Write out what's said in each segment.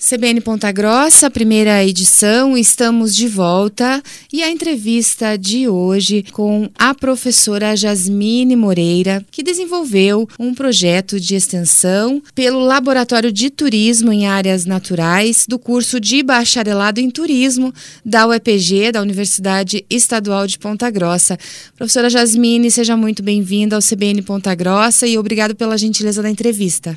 CBN Ponta Grossa, primeira edição, estamos de volta e a entrevista de hoje com a professora Jasmine Moreira, que desenvolveu um projeto de extensão pelo Laboratório de Turismo em Áreas Naturais do curso de Bacharelado em Turismo da UEPG, da Universidade Estadual de Ponta Grossa. Professora Jasmine, seja muito bem-vinda ao CBN Ponta Grossa e obrigado pela gentileza da entrevista.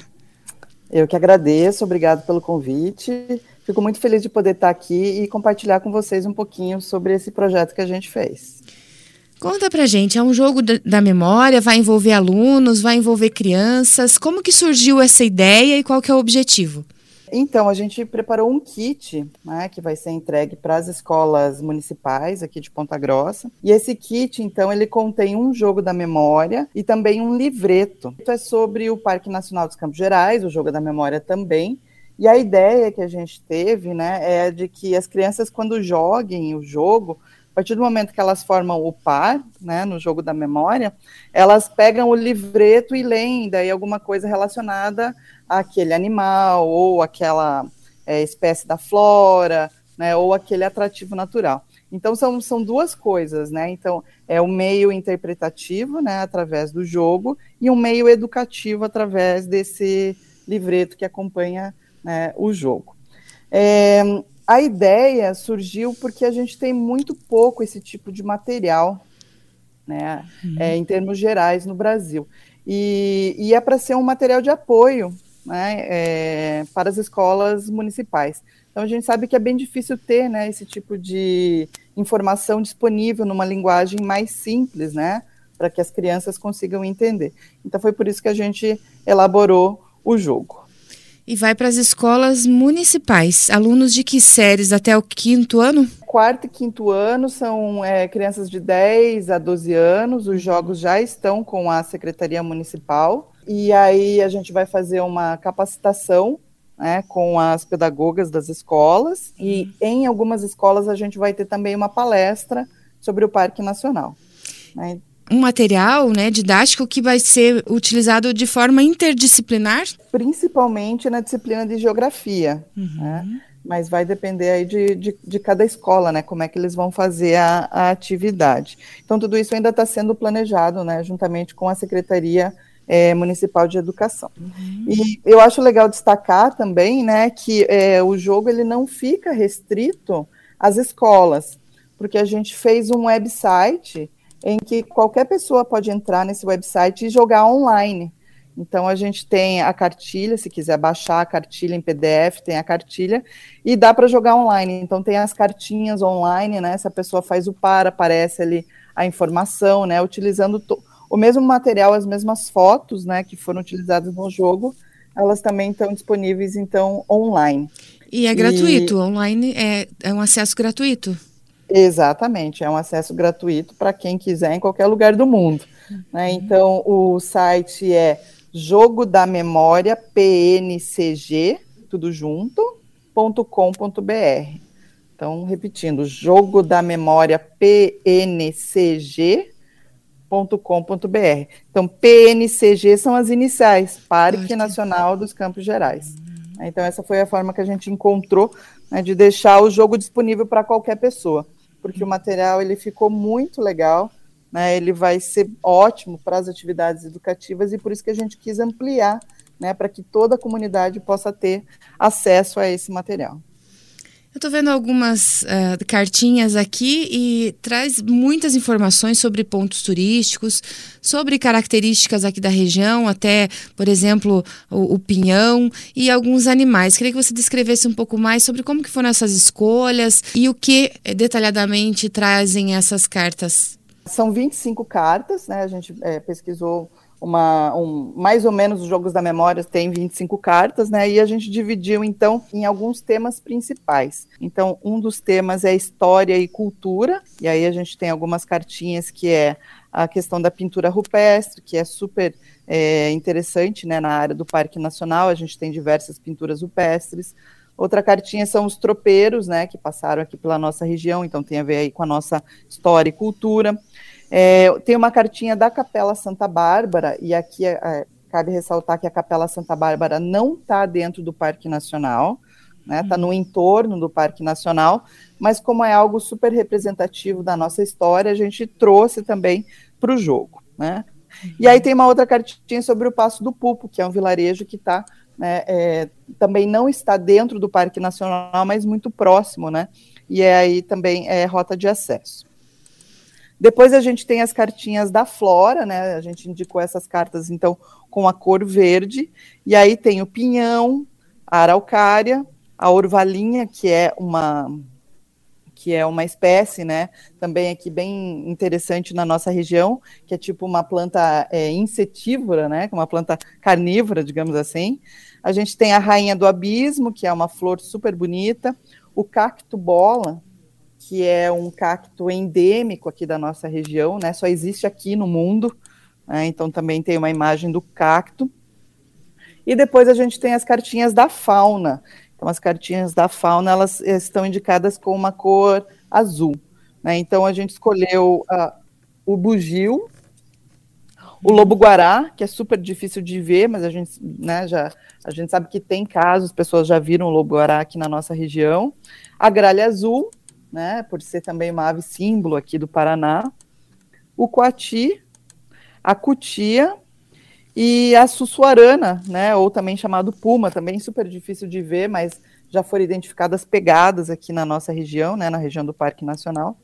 Eu que agradeço, obrigado pelo convite. Fico muito feliz de poder estar aqui e compartilhar com vocês um pouquinho sobre esse projeto que a gente fez. Conta pra gente, é um jogo da memória, vai envolver alunos, vai envolver crianças. Como que surgiu essa ideia e qual que é o objetivo? Então, a gente preparou um kit, né, que vai ser entregue para as escolas municipais aqui de Ponta Grossa. E esse kit, então, ele contém um jogo da memória e também um livreto. Isso é sobre o Parque Nacional dos Campos Gerais, o jogo da memória também. E a ideia que a gente teve, né, é de que as crianças, quando joguem o jogo, a partir do momento que elas formam o par, né, no jogo da memória, elas pegam o livreto e leem daí alguma coisa relacionada àquele animal ou aquela é, espécie da flora, né, ou aquele atrativo natural. Então são, são duas coisas, né? Então é o meio interpretativo, né, através do jogo, e um meio educativo através desse livreto que acompanha né, o jogo. É, a ideia surgiu porque a gente tem muito pouco esse tipo de material, né, uhum. é, em termos gerais no Brasil. E, e é para ser um material de apoio né, é, para as escolas municipais. Então a gente sabe que é bem difícil ter né, esse tipo de informação disponível numa linguagem mais simples, né, para que as crianças consigam entender. Então foi por isso que a gente elaborou o jogo. E vai para as escolas municipais. Alunos de que séries até o quinto ano? Quarto e quinto ano são é, crianças de 10 a 12 anos. Os jogos já estão com a Secretaria Municipal. E aí a gente vai fazer uma capacitação né, com as pedagogas das escolas. E uhum. em algumas escolas a gente vai ter também uma palestra sobre o Parque Nacional. Né? um material né, didático que vai ser utilizado de forma interdisciplinar? Principalmente na disciplina de geografia, uhum. né? mas vai depender aí de, de, de, cada escola, né, como é que eles vão fazer a, a atividade. Então, tudo isso ainda está sendo planejado, né, juntamente com a Secretaria é, Municipal de Educação. Uhum. E eu acho legal destacar também, né, que é, o jogo ele não fica restrito às escolas, porque a gente fez um website em que qualquer pessoa pode entrar nesse website e jogar online. Então a gente tem a cartilha, se quiser baixar a cartilha em PDF, tem a cartilha e dá para jogar online. Então tem as cartinhas online, né? Se a pessoa faz o par, aparece ali a informação, né? Utilizando o mesmo material, as mesmas fotos, né? Que foram utilizadas no jogo, elas também estão disponíveis então online. E é gratuito, e... online é, é um acesso gratuito. Exatamente, é um acesso gratuito para quem quiser em qualquer lugar do mundo. Uhum. Né? Então, o site é jogo da memória pncg, tudo junto, .com.br. Então, repetindo, jogo da memória pncg.com.br. Então, PNCG são as iniciais, Parque Nacional dos Campos Gerais. Uhum. Então, essa foi a forma que a gente encontrou né, de deixar o jogo disponível para qualquer pessoa porque o material ele ficou muito legal, né? Ele vai ser ótimo para as atividades educativas e por isso que a gente quis ampliar, né, para que toda a comunidade possa ter acesso a esse material. Eu estou vendo algumas uh, cartinhas aqui e traz muitas informações sobre pontos turísticos, sobre características aqui da região, até, por exemplo, o, o, pinhão e alguns animais. Queria que você descrevesse um pouco mais sobre como que foram essas escolhas e o que eh, detalhadamente trazem essas cartas. São 25 cartas, né? A gente é, pesquisou uma, um, mais ou menos os jogos da memória tem 25 cartas, né? E a gente dividiu então em alguns temas principais. Então, um dos temas é história e cultura, e aí a gente tem algumas cartinhas que é a questão da pintura rupestre, que é super é, interessante, né? Na área do Parque Nacional, a gente tem diversas pinturas rupestres. Outra cartinha são os tropeiros, né, que passaram aqui pela nossa região, então tem a ver aí com a nossa história e cultura. É, tem uma cartinha da Capela Santa Bárbara, e aqui é, é cabe ressaltar que a Capela Santa Bárbara não está dentro do Parque Nacional, né? Está no entorno do Parque Nacional, mas como é algo super representativo da nossa história, a gente trouxe também para o jogo, né? E aí tem uma outra cartinha sobre o Passo do Pupo, que é um vilarejo que está né, é, também não está dentro do Parque Nacional, mas muito próximo, né? E é aí também é rota de acesso. Depois a gente tem as cartinhas da Flora, né? A gente indicou essas cartas, então, com a cor verde. E aí tem o pinhão, a araucária, a orvalinha, que é uma que é uma espécie, né, também aqui bem interessante na nossa região, que é tipo uma planta é, insetívora, né, uma planta carnívora, digamos assim. A gente tem a rainha do abismo, que é uma flor super bonita, o cacto bola, que é um cacto endêmico aqui da nossa região, né, só existe aqui no mundo, né, então também tem uma imagem do cacto. E depois a gente tem as cartinhas da fauna, então, as cartinhas da fauna, elas estão indicadas com uma cor azul. Né? Então, a gente escolheu uh, o bugio, o lobo-guará, que é super difícil de ver, mas a gente, né, já, a gente sabe que tem casos, pessoas já viram o lobo-guará aqui na nossa região. A gralha azul, né, por ser também uma ave símbolo aqui do Paraná. O coati, a cutia, e a sussuarana, né, ou também chamado puma, também super difícil de ver, mas já foram identificadas pegadas aqui na nossa região, né, na região do Parque Nacional.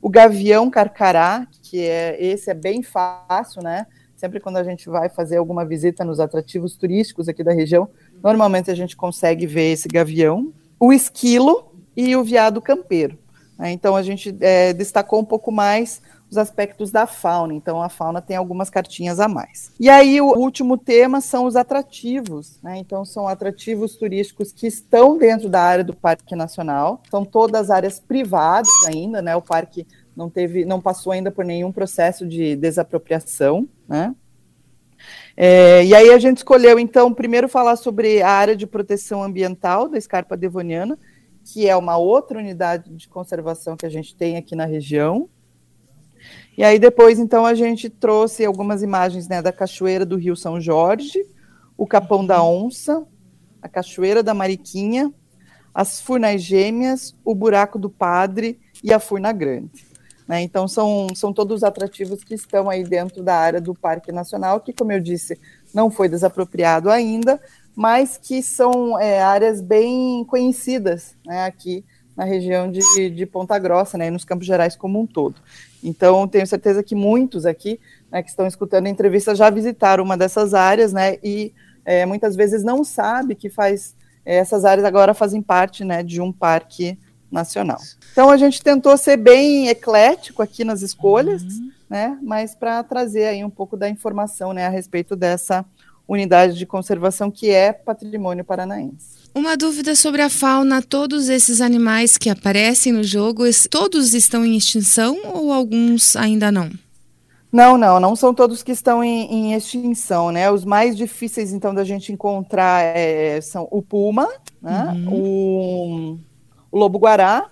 O gavião carcará, que é esse é bem fácil, né? Sempre quando a gente vai fazer alguma visita nos atrativos turísticos aqui da região, normalmente a gente consegue ver esse gavião. O esquilo e o veado campeiro. Né? Então a gente é, destacou um pouco mais os aspectos da fauna. Então, a fauna tem algumas cartinhas a mais. E aí, o último tema são os atrativos. Né? Então, são atrativos turísticos que estão dentro da área do Parque Nacional. São todas áreas privadas ainda, né? O parque não teve, não passou ainda por nenhum processo de desapropriação, né? É, e aí a gente escolheu, então, primeiro falar sobre a área de proteção ambiental da Escarpa Devoniana, que é uma outra unidade de conservação que a gente tem aqui na região, e aí depois, então, a gente trouxe algumas imagens né, da Cachoeira do Rio São Jorge, o Capão da Onça, a Cachoeira da Mariquinha, as Furnas Gêmeas, o Buraco do Padre e a Furna Grande. Né? Então, são, são todos os atrativos que estão aí dentro da área do Parque Nacional, que, como eu disse, não foi desapropriado ainda, mas que são é, áreas bem conhecidas né, aqui na região de, de Ponta Grossa, né, e nos Campos Gerais como um todo. Então, tenho certeza que muitos aqui né, que estão escutando a entrevista já visitaram uma dessas áreas, né, e é, muitas vezes não sabe que faz é, essas áreas agora fazem parte, né, de um parque nacional. Então, a gente tentou ser bem eclético aqui nas escolhas, uhum. né, mas para trazer aí um pouco da informação, né, a respeito dessa unidade de conservação que é patrimônio paranaense. Uma dúvida sobre a fauna: todos esses animais que aparecem no jogo, todos estão em extinção ou alguns ainda não? Não, não, não são todos que estão em, em extinção, né? Os mais difíceis, então, da gente encontrar é, são o puma, né? Uhum. o, o lobo-guará,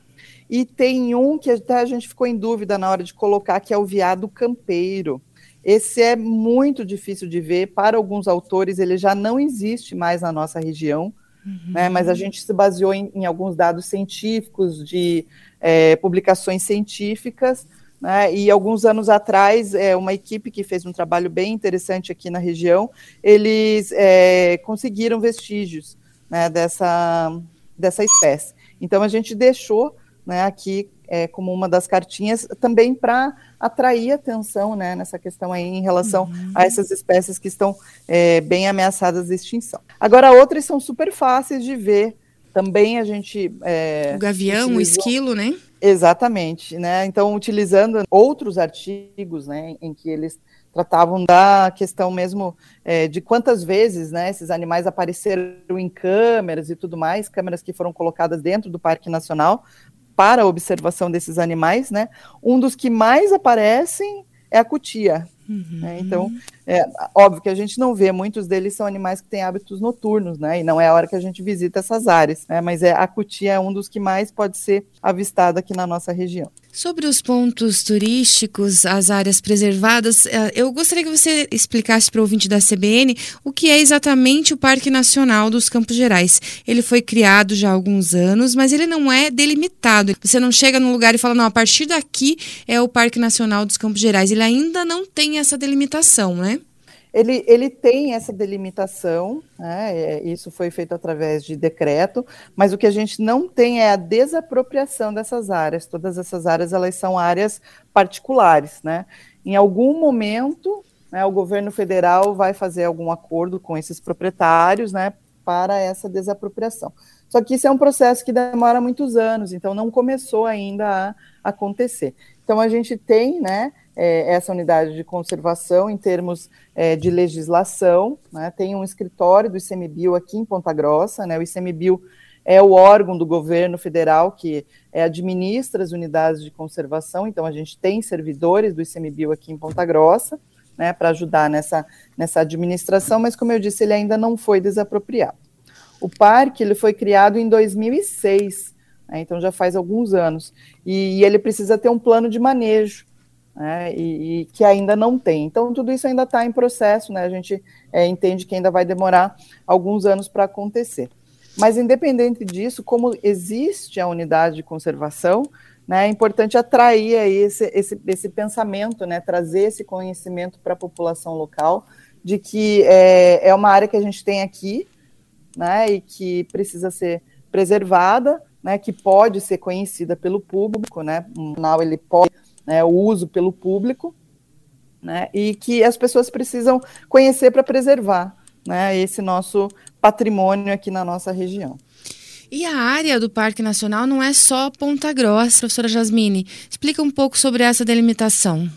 e tem um que até a gente ficou em dúvida na hora de colocar, que é o viado campeiro. Esse é muito difícil de ver, para alguns autores ele já não existe mais na nossa região, Uhum. Né, mas a gente se baseou em, em alguns dados científicos, de é, publicações científicas, né, e alguns anos atrás, é, uma equipe que fez um trabalho bem interessante aqui na região, eles é, conseguiram vestígios né, dessa, dessa espécie. Então, a gente deixou né, aqui é, como uma das cartinhas, também para atrair atenção né, nessa questão aí em relação uhum. a essas espécies que estão é, bem ameaçadas de extinção. Agora, outras são super fáceis de ver. Também a gente. É, o gavião, utilizou... o esquilo, né? Exatamente, né? Então, utilizando outros artigos, né, em que eles tratavam da questão mesmo é, de quantas vezes né, esses animais apareceram em câmeras e tudo mais, câmeras que foram colocadas dentro do Parque Nacional, para a observação desses animais, né? Um dos que mais aparecem é a cutia, Uhum. Né? Então, é óbvio que a gente não vê, muitos deles são animais que têm hábitos noturnos, né? E não é a hora que a gente visita essas áreas, né? Mas é, a cutia é um dos que mais pode ser avistado aqui na nossa região. Sobre os pontos turísticos, as áreas preservadas, é, eu gostaria que você explicasse para o ouvinte da CBN o que é exatamente o Parque Nacional dos Campos Gerais. Ele foi criado já há alguns anos, mas ele não é delimitado. Você não chega num lugar e fala, não, a partir daqui é o Parque Nacional dos Campos Gerais. Ele ainda não tem essa delimitação, né? Ele, ele tem essa delimitação, né, é, isso foi feito através de decreto, mas o que a gente não tem é a desapropriação dessas áreas. Todas essas áreas elas são áreas particulares. Né? Em algum momento, né, o governo federal vai fazer algum acordo com esses proprietários né, para essa desapropriação. Só que isso é um processo que demora muitos anos, então não começou ainda a acontecer. Então a gente tem, né, é, essa unidade de conservação em termos é, de legislação. Né? Tem um escritório do ICMBio aqui em Ponta Grossa, né? o ICMBio é o órgão do governo federal que é, administra as unidades de conservação, então a gente tem servidores do ICMBio aqui em Ponta Grossa, né, para ajudar nessa, nessa administração, mas como eu disse, ele ainda não foi desapropriado. O parque ele foi criado em 2006, né, então já faz alguns anos, e, e ele precisa ter um plano de manejo, né, e, e, que ainda não tem. Então, tudo isso ainda está em processo, né, a gente é, entende que ainda vai demorar alguns anos para acontecer. Mas, independente disso, como existe a unidade de conservação, né, é importante atrair aí esse, esse, esse pensamento, né, trazer esse conhecimento para a população local, de que é, é uma área que a gente tem aqui, né, e que precisa ser preservada, né, que pode ser conhecida pelo público, né, um canal ele pode né, o uso pelo público, né, e que as pessoas precisam conhecer para preservar né, esse nosso patrimônio aqui na nossa região. E a área do Parque Nacional não é só Ponta Grossa, professora Jasmine. Explica um pouco sobre essa delimitação.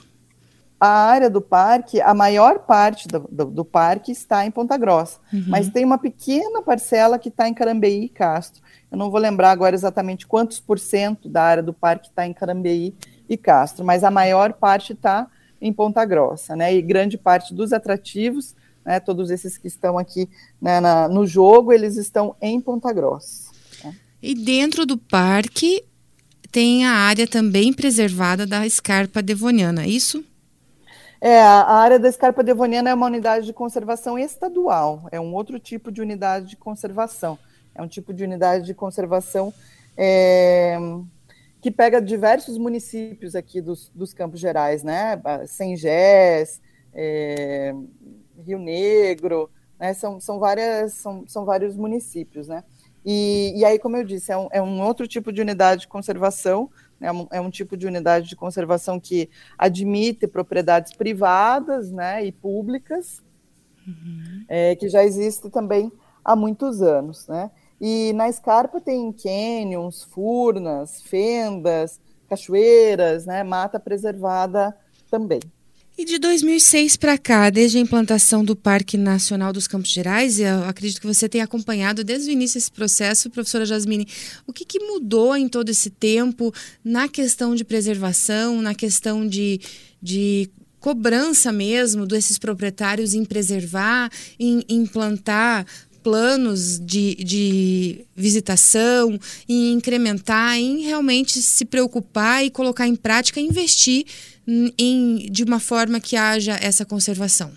A área do parque, a maior parte do, do, do parque está em Ponta Grossa, uhum. mas tem uma pequena parcela que está em Carambeí e Castro. Eu não vou lembrar agora exatamente quantos por cento da área do parque está em Carambeí e Castro, mas a maior parte está em Ponta Grossa, né? E grande parte dos atrativos, né, todos esses que estão aqui né, na, no jogo, eles estão em Ponta Grossa. Né? E dentro do parque tem a área também preservada da escarpa devoniana, é isso? É, a área da escarpa devoniana é uma unidade de conservação estadual, é um outro tipo de unidade de conservação. É um tipo de unidade de conservação é, que pega diversos municípios aqui dos, dos Campos Gerais, né? Sengés, é, Rio Negro, né? São, são, várias, são, são vários municípios, né? E, e aí, como eu disse, é um, é um outro tipo de unidade de conservação, né? é um, é um tipo de unidade de conservação que admite propriedades privadas né? e públicas, uhum. é, que já existe também há muitos anos, né? E na escarpa tem canyons, furnas, fendas, cachoeiras, né, mata preservada também. E de 2006 para cá, desde a implantação do Parque Nacional dos Campos Gerais, eu acredito que você tem acompanhado desde o início esse processo, professora Jasmine, o que, que mudou em todo esse tempo na questão de preservação, na questão de, de cobrança mesmo desses proprietários em preservar, em implantar planos de, de visitação, em incrementar, em realmente se preocupar e colocar em prática, investir em, de uma forma que haja essa conservação?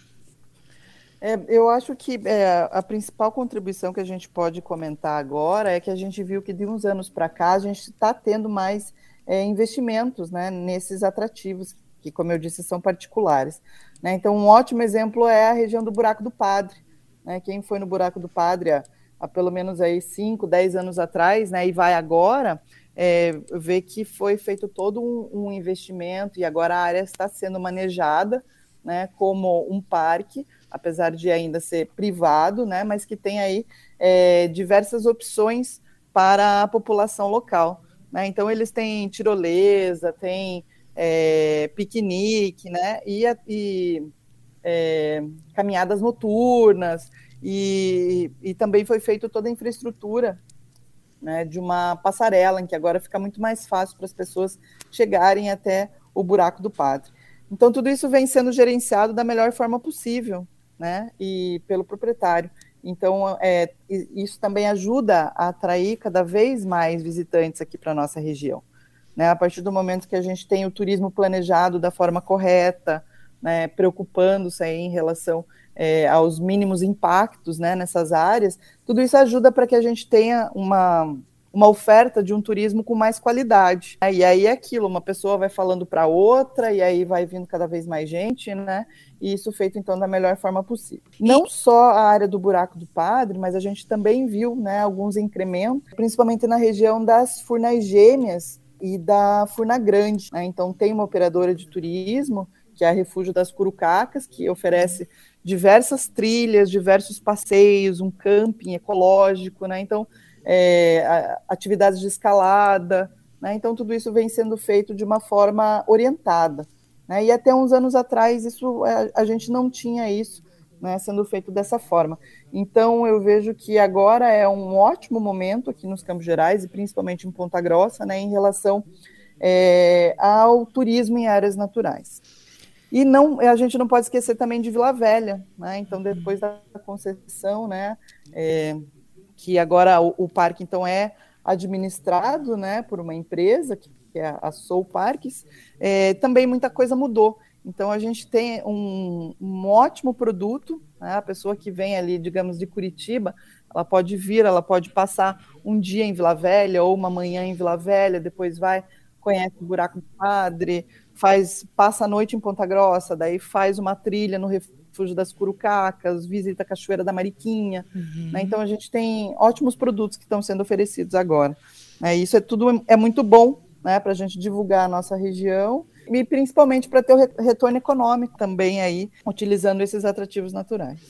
É, eu acho que é, a principal contribuição que a gente pode comentar agora é que a gente viu que de uns anos para cá a gente está tendo mais é, investimentos né, nesses atrativos, que, como eu disse, são particulares. Né? Então, um ótimo exemplo é a região do Buraco do Padre, né? Quem foi no buraco do padre há, há pelo menos aí 5, 10 anos atrás, né? E vai agora, é, vê que foi feito todo um, um, investimento e agora a área está sendo manejada, né? Como um parque, apesar de ainda ser privado, né? Mas que tem aí é, diversas opções para a população local. Né? Então eles têm tirolesa, tem é, piquenique, né? E, e é, caminhadas noturnas, e, e também foi feita toda a infraestrutura né, de uma passarela, em que agora fica muito mais fácil para as pessoas chegarem até o buraco do padre. Então, tudo isso vem sendo gerenciado da melhor forma possível, né? E pelo proprietário. Então, é, isso também ajuda a atrair cada vez mais visitantes aqui para a nossa região. Né? A partir do momento que a gente tem o turismo planejado da forma correta, né, preocupando-se em relação é, aos mínimos impactos né, nessas áreas, tudo isso ajuda para que a gente tenha uma, uma oferta de um turismo com mais qualidade. Né? E aí é aquilo, uma pessoa vai falando para outra, e aí vai vindo cada vez mais gente, né? E isso feito, então, da melhor forma possível. Não só a área do buraco do padre, mas a gente também viu né, alguns incrementos, principalmente na região das furnais gêmeas e da Furna Grande. Né? Então, tem uma operadora de turismo, que é Refúgio das Curucacas, que oferece diversas trilhas, diversos passeios, um camping ecológico, né? Então, é, atividades de escalada, né? Então, tudo isso vem sendo feito de uma forma orientada. Né? E até uns anos atrás, isso a, a gente não tinha isso né, sendo feito dessa forma. Então, eu vejo que agora é um ótimo momento aqui nos Campos Gerais, e principalmente em Ponta Grossa, né, em relação é, ao turismo em áreas naturais. E não, a gente não pode esquecer também de Vila Velha, né? Então, depois da concessão, né, é, que agora o, o, parque então é administrado, né, por uma empresa que, que é a Soul Parques, é, também muita coisa mudou. Então a gente tem um, um ótimo produto, né? a pessoa que vem ali, digamos, de Curitiba, ela pode vir, ela pode passar um dia em Vila Velha ou uma manhã em Vila Velha, depois vai conhece o buraco do Padre, faz passa a noite em Ponta Grossa, daí faz uma trilha no refúgio das Curucacas, visita a Cachoeira da Mariquinha. Uhum. Né? Então a gente tem ótimos produtos que estão sendo oferecidos agora. Né? Isso é tudo é muito bom né, para a gente divulgar a nossa região e principalmente para ter o retorno econômico também aí, utilizando esses atrativos naturais.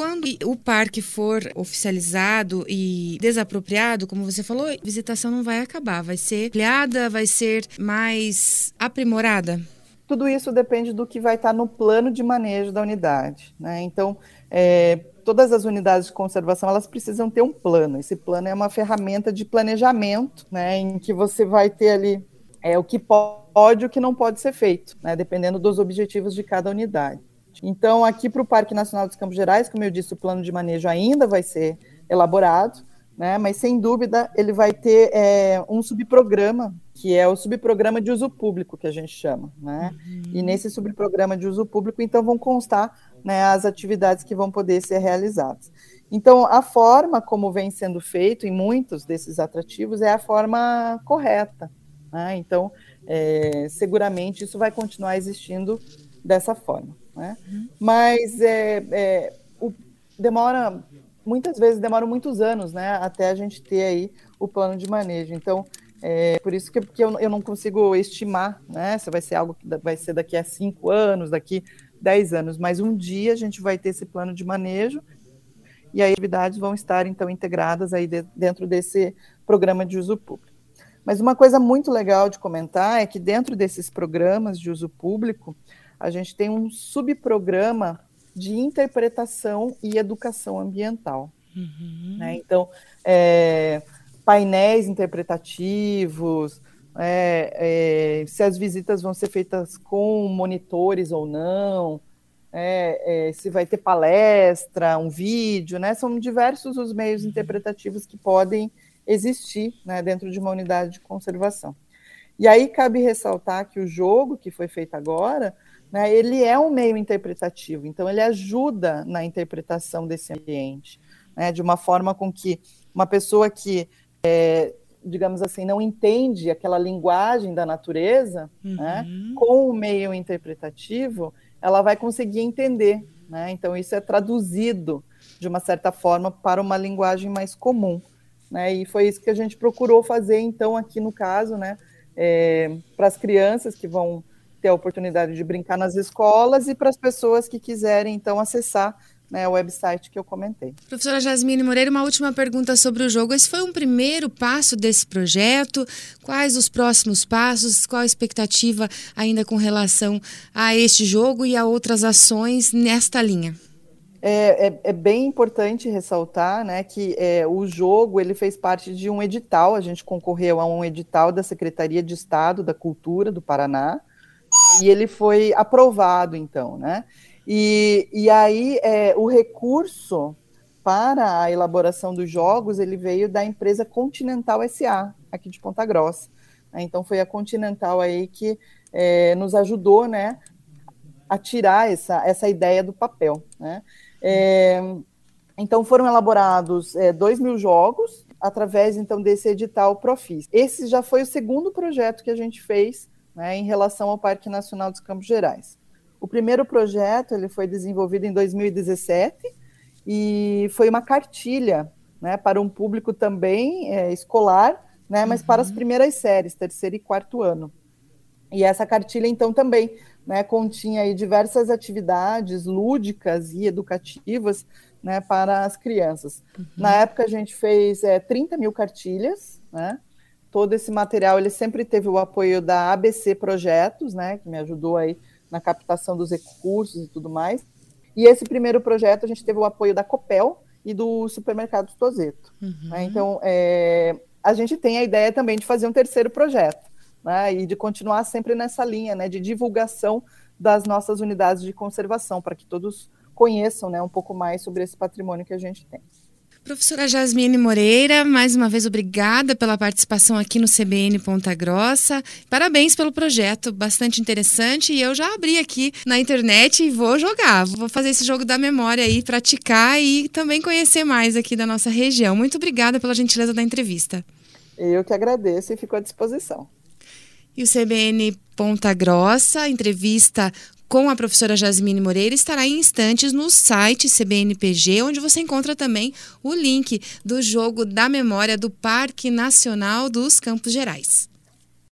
Quando o parque for oficializado e desapropriado, como você falou, a visitação não vai acabar, vai ser ampliada, vai ser mais aprimorada? Tudo isso depende do que vai estar no plano de manejo da unidade. Né? Então, é, todas as unidades de conservação elas precisam ter um plano. Esse plano é uma ferramenta de planejamento, né, em que você vai ter ali é, o que pode e o que não pode ser feito, né, dependendo dos objetivos de cada unidade. Então, aqui para o Parque Nacional dos Campos Gerais, como eu disse, o plano de manejo ainda vai ser elaborado, né, mas sem dúvida ele vai ter é, um subprograma, que é o subprograma de uso público, que a gente chama. Né? Uhum. E nesse subprograma de uso público, então, vão constar né, as atividades que vão poder ser realizadas. Então, a forma como vem sendo feito em muitos desses atrativos é a forma correta. Né? Então, é, seguramente isso vai continuar existindo dessa forma. Né? Uhum. Mas é, é, o, demora, muitas vezes demora muitos anos né, até a gente ter aí o plano de manejo. Então, é por isso que, que eu, eu não consigo estimar né, se vai ser algo que vai ser daqui a cinco anos, daqui dez anos, mas um dia a gente vai ter esse plano de manejo e as atividades vão estar então integradas aí de, dentro desse programa de uso público. Mas uma coisa muito legal de comentar é que dentro desses programas de uso público, a gente tem um subprograma de interpretação e educação ambiental. Uhum. Né? Então, é, painéis interpretativos, é, é, se as visitas vão ser feitas com monitores ou não, é, é, se vai ter palestra, um vídeo, né? São diversos os meios interpretativos que podem existir né, dentro de uma unidade de conservação. E aí cabe ressaltar que o jogo que foi feito agora né, ele é um meio interpretativo, então ele ajuda na interpretação desse ambiente, né, de uma forma com que uma pessoa que, é, digamos assim, não entende aquela linguagem da natureza, né, uhum. né, com o meio interpretativo, ela vai conseguir entender. Né? Então, isso é traduzido, de uma certa forma, para uma linguagem mais comum. Né? E foi isso que a gente procurou fazer, então, aqui no caso, é, para as crianças que vão ter a oportunidade de brincar nas escolas e para as pessoas que quiserem, então, acessar né, o website que eu comentei. Professora Jasmine Moreira, uma última pergunta sobre o jogo. Esse foi um primeiro passo desse projeto? Quais os próximos passos? Qual a expectativa ainda com relação a este jogo e a outras ações nesta linha? É, é, é bem importante ressaltar né, que é, o jogo ele fez parte de um edital, a gente concorreu a um edital da Secretaria de Estado da Cultura do Paraná, E ele foi aprovado, então, né? E, e aí é, o recurso para a elaboração dos jogos ele veio da empresa Continental SA, aqui de Ponta Grossa. Né? Então foi a Continental aí que é, nos ajudou, né, a tirar essa, essa ideia do papel, né? É, então foram elaborados é, dois mil jogos através então desse edital Profis. Esse já foi o segundo projeto que a gente fez né, em relação ao Parque Nacional dos Campos Gerais. O primeiro projeto ele foi desenvolvido em 2017 e foi uma cartilha né, para um público também é, escolar, né, mas uhum. para as uhum. primeiras séries, terceiro e quarto ano. E essa cartilha, então, também né, continha aí diversas atividades lúdicas e educativas né, para as crianças. Uhum. Na época, a gente fez é, 30 mil cartilhas, né? Todo esse material, ele sempre teve o apoio da ABC Projetos, né, que me ajudou aí na captação dos recursos e tudo mais. E esse primeiro projeto, a gente teve o apoio da Copel e do Supermercado Tozeto. Uhum. Né? Então, é, a gente tem a ideia também de fazer um terceiro projeto, né, e de continuar sempre nessa linha, né, de divulgação das nossas unidades de conservação, para que todos conheçam né, um pouco mais sobre esse patrimônio que a gente tem. Professora Jasmine Moreira, mais uma vez obrigada pela participação aqui no CBN Ponta Grossa. Parabéns pelo projeto, bastante interessante. E eu já abri aqui na internet e vou jogar. Vou fazer esse jogo da memória aí, praticar e também conhecer mais aqui da nossa região. Muito obrigada pela gentileza da entrevista. Eu que agradeço e fico à disposição. E o CBN Ponta Grossa, entrevista com a professora Jasmine Moreira estará em instantes no site CBNPG, onde você encontra também o link do jogo da memória do Parque Nacional dos Campos Gerais.